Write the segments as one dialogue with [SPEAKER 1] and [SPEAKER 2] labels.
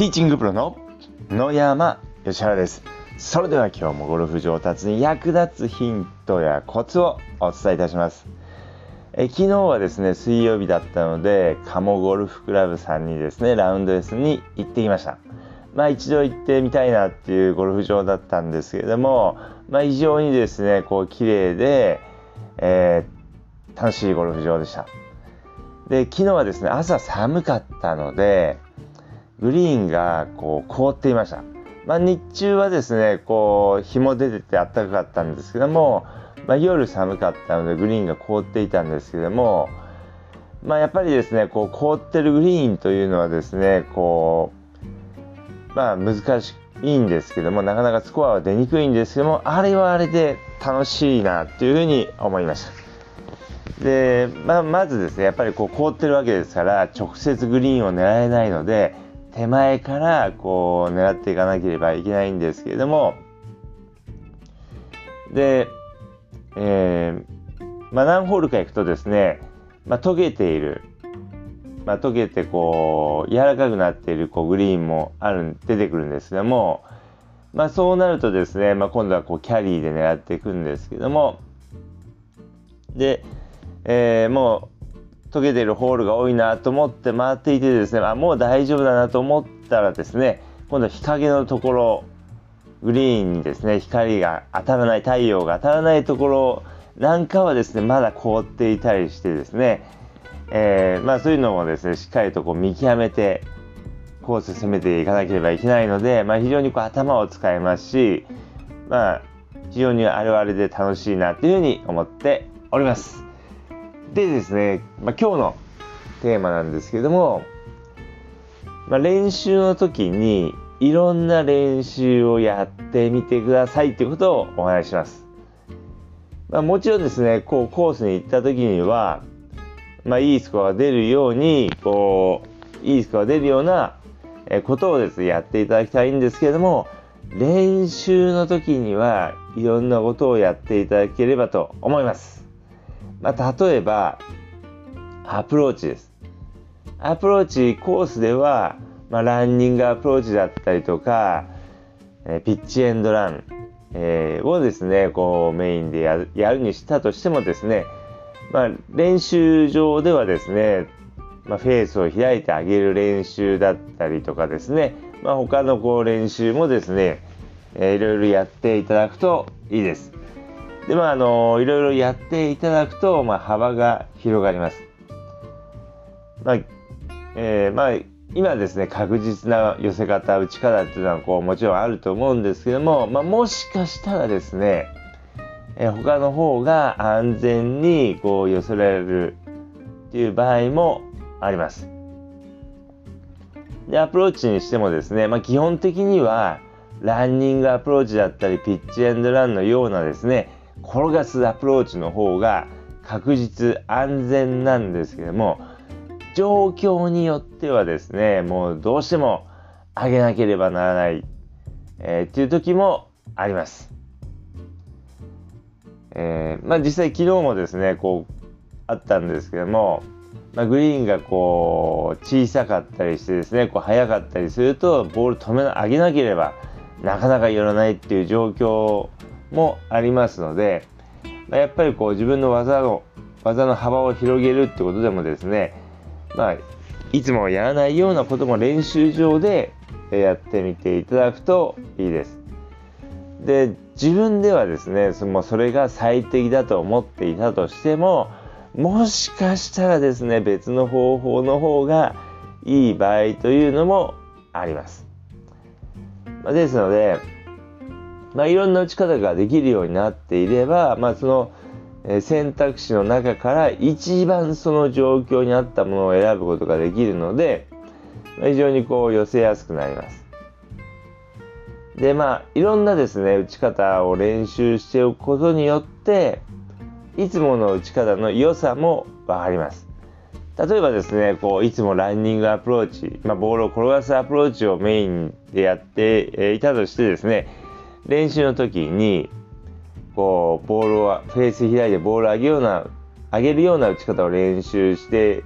[SPEAKER 1] ティーチングプロの野山義原です。それでは今日もゴルフ上達に役立つヒントやコツをお伝えいたします。え昨日はですね水曜日だったので鴨ゴルフクラブさんにですねラウンドレスに行ってきました。まあ一度行ってみたいなっていうゴルフ場だったんですけれどもまあ非常にですねこう綺麗で、えー、楽しいゴルフ場でした。で昨日はですね朝寒かったのでグリーンがこう凍っていました。まあ、日中はですねこう日も出てて暖かかったんですけども、まあ、夜寒かったのでグリーンが凍っていたんですけども、まあ、やっぱりですねこう凍ってるグリーンというのはですねこうまあ難しいんですけどもなかなかスコアは出にくいんですけどもあれはあれで楽しいなっていうふうに思いました。で、まあ、まずですねやっぱりこう凍ってるわけですから直接グリーンを狙えないので手前からこう狙っていかなければいけないんですけれども。で、えー、まあ、何ホールか行くとですね、まあ、溶けている、まあ、溶けてこう柔らかくなっているこうグリーンもある出てくるんですけども、まあ、そうなるとですね、まあ、今度はこうキャリーで狙っていくんですけども。で、えー、もう溶けてるホールが多いなと思って回っていてですねあもう大丈夫だなと思ったらですね今度日陰のところグリーンにですね光が当たらない太陽が当たらないところなんかはですねまだ凍っていたりしてですね、えー、まあそういうのもですねしっかりとこう見極めてコース攻めていかなければいけないので、まあ、非常にこう頭を使えますしまあ非常にあれあれで楽しいなというふうに思っております。でですね、まあ、今日のテーマなんですけども、まあ、練習の時にいろんな練習をやってみてくださいっていうことをお話しします。まあ、もちろんですね、こうコースに行った時には、まあ、いいスコアが出るように、こう、いいスコアが出るようなことをですね、やっていただきたいんですけれども、練習の時にはいろんなことをやっていただければと思います。まあ、例えば、アプローチです。アプローチコースでは、まあ、ランニングアプローチだったりとか、えピッチエンドラン、えー、をですね、こうメインでやるやるにしたとしてもですね、まあ、練習場ではですね、まあ、フェースを開いてあげる練習だったりとかですね、まあ、他のこう練習もですね、えー、いろいろやっていただくといいです。でまああのいろいろやっていただくと、まあ、幅が広がります。まあえー、まあ今ですね確実な寄せ方打ち方っていうのはこうもちろんあると思うんですけども、まあ、もしかしたらですね、えー、他の方が安全にこう寄せられるっていう場合もあります。でアプローチにしてもですね、まあ、基本的にはランニングアプローチだったりピッチエンドランのようなですね転がすアプローチの方が確実安全なんですけども状況によってはですねもうどうしても上げなければならない、えー、っていう時もあります。えー、まあ実際昨日もですねこうあったんですけども、まあ、グリーンがこう小さかったりしてですねこう速かったりするとボール止め上げなければなかなか寄らないっていう状況もありますので、ま、やっぱりこう自分の技の技の幅を広げるってことでもですね、まあ、いつもやらないようなことも練習場でやってみていただくといいです。で自分ではですねそのそれが最適だと思っていたとしてももしかしたらですね別の方法の方がいい場合というのもあります。ですのでまあ、いろんな打ち方ができるようになっていれば、まあ、その選択肢の中から一番その状況に合ったものを選ぶことができるので、ま、非常にこう寄せやすくなります。でまあいろんなですね打ち方を練習しておくことによっていつもの打ち方の良さも分かります。例えばですねこういつもランニングアプローチ、まあ、ボールを転がすアプローチをメインでやっていたとしてですね練習の時にこうボールをフェース開いてボールを上げような上げるような打ち方を練習して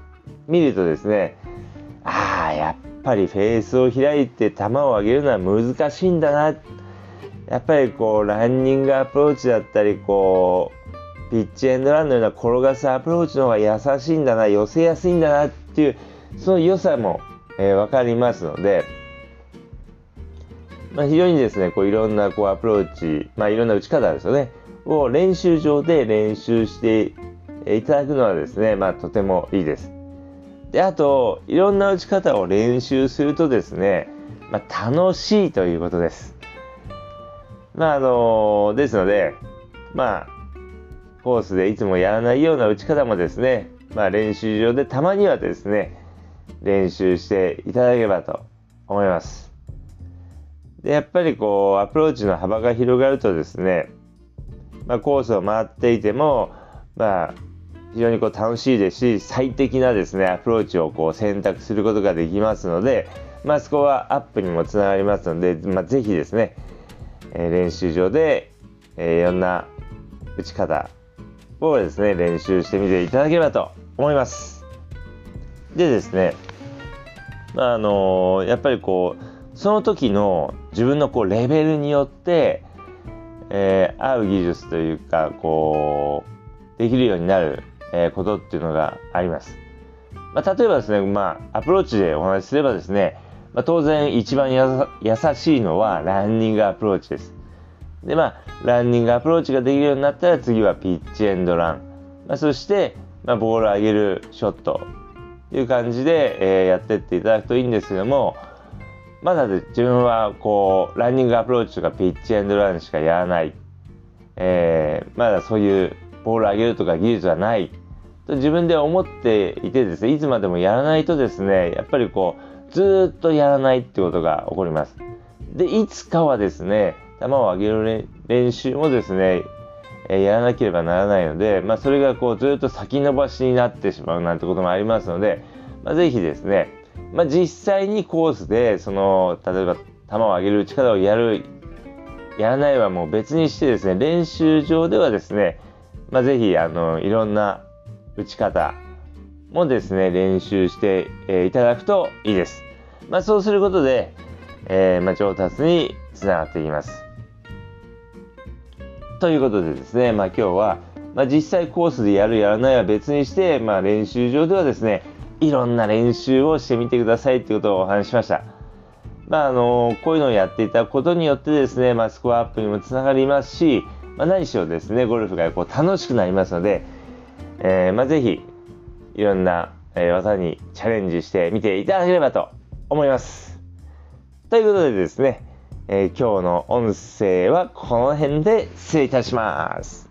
[SPEAKER 1] みるとですねああやっぱりフェースを開いて球を上げるのは難しいんだな。やっぱりこうランニングアプローチだったりこうピッチエンドランのような転がすアプローチの方が優しいんだな寄せやすいんだなっていうその良さも、えー、分かりますので、まあ、非常にですねこういろんなこうアプローチ、まあ、いろんな打ち方ですよねを練習場で練習していただくのはですね、まあ、とてもいいです。であといろんな打ち方を練習するとですね、まあ、楽しいということです。まああのですのでまあコースでいつもやらないような打ち方もですね、まあ、練習場でたまにはですね練習していただければと思います。でやっぱりこうアプローチの幅が広がるとですね、まあ、コースを回っていても、まあ、非常にこう楽しいですし最適なですねアプローチをこう選択することができますので、まあ、そこはアップにもつながりますので、まあ、ぜひですね、えー、練習場で、えー、いろんな打ち方をですね練習してみていただければと思います。でですね、まああのー、やっぱりこうその時の自分のこうレベルによって、えー、合う技術というかこうできるようになるえことっていうのがあります。まあ、例えばですね、まあ、アプローチでお話しすればですね、まあ、当然一番優しいのはランニングアプローチです。で、まあ、ランニングアプローチができるようになったら次はピッチエンドラン。まあ、そして、まあ、ボールを上げるショットという感じで、えー、やってっていただくといいんですけども、まだ自分はこう、ランニングアプローチとかピッチエンドランしかやらない。えー、まだそういうボール上げるとか技術はないと自分で思っていてですねいつまでもやらないとですねやっぱりこうずっとやらないってことが起こりますでいつかはですね球を上げる練習もですね、えやらなければならないので、まあ、それがこうずっと先延ばしになってしまうなんてこともありますので、まあ、ぜひですね、まあ、実際にコースでその例えば球を上げる打ち方をやるやらないはもう別にしてですね練習場ではですね、まあ、ぜひあのいろんな打ち方もですね、練習して、いただくといいです。まあ、そうすることで、えー、ま、上達につながっていきます。ということでですね、まあ、今日は、まあ、実際コースでやるやらないは別にして、まあ、練習場ではですね、いろんな練習をしてみてくださいということをお話しました。まあ、あのこういうのをやっていたことによってですね、まあ、スコアアップにもつながりますし、まあ、何しろですね、ゴルフがこう楽しくなりますので、えー、まあ、ぜひいろんな、え技にチャレンジしてみていただければと思います。ということでですね、えー、今日の音声はこの辺で失礼いたします。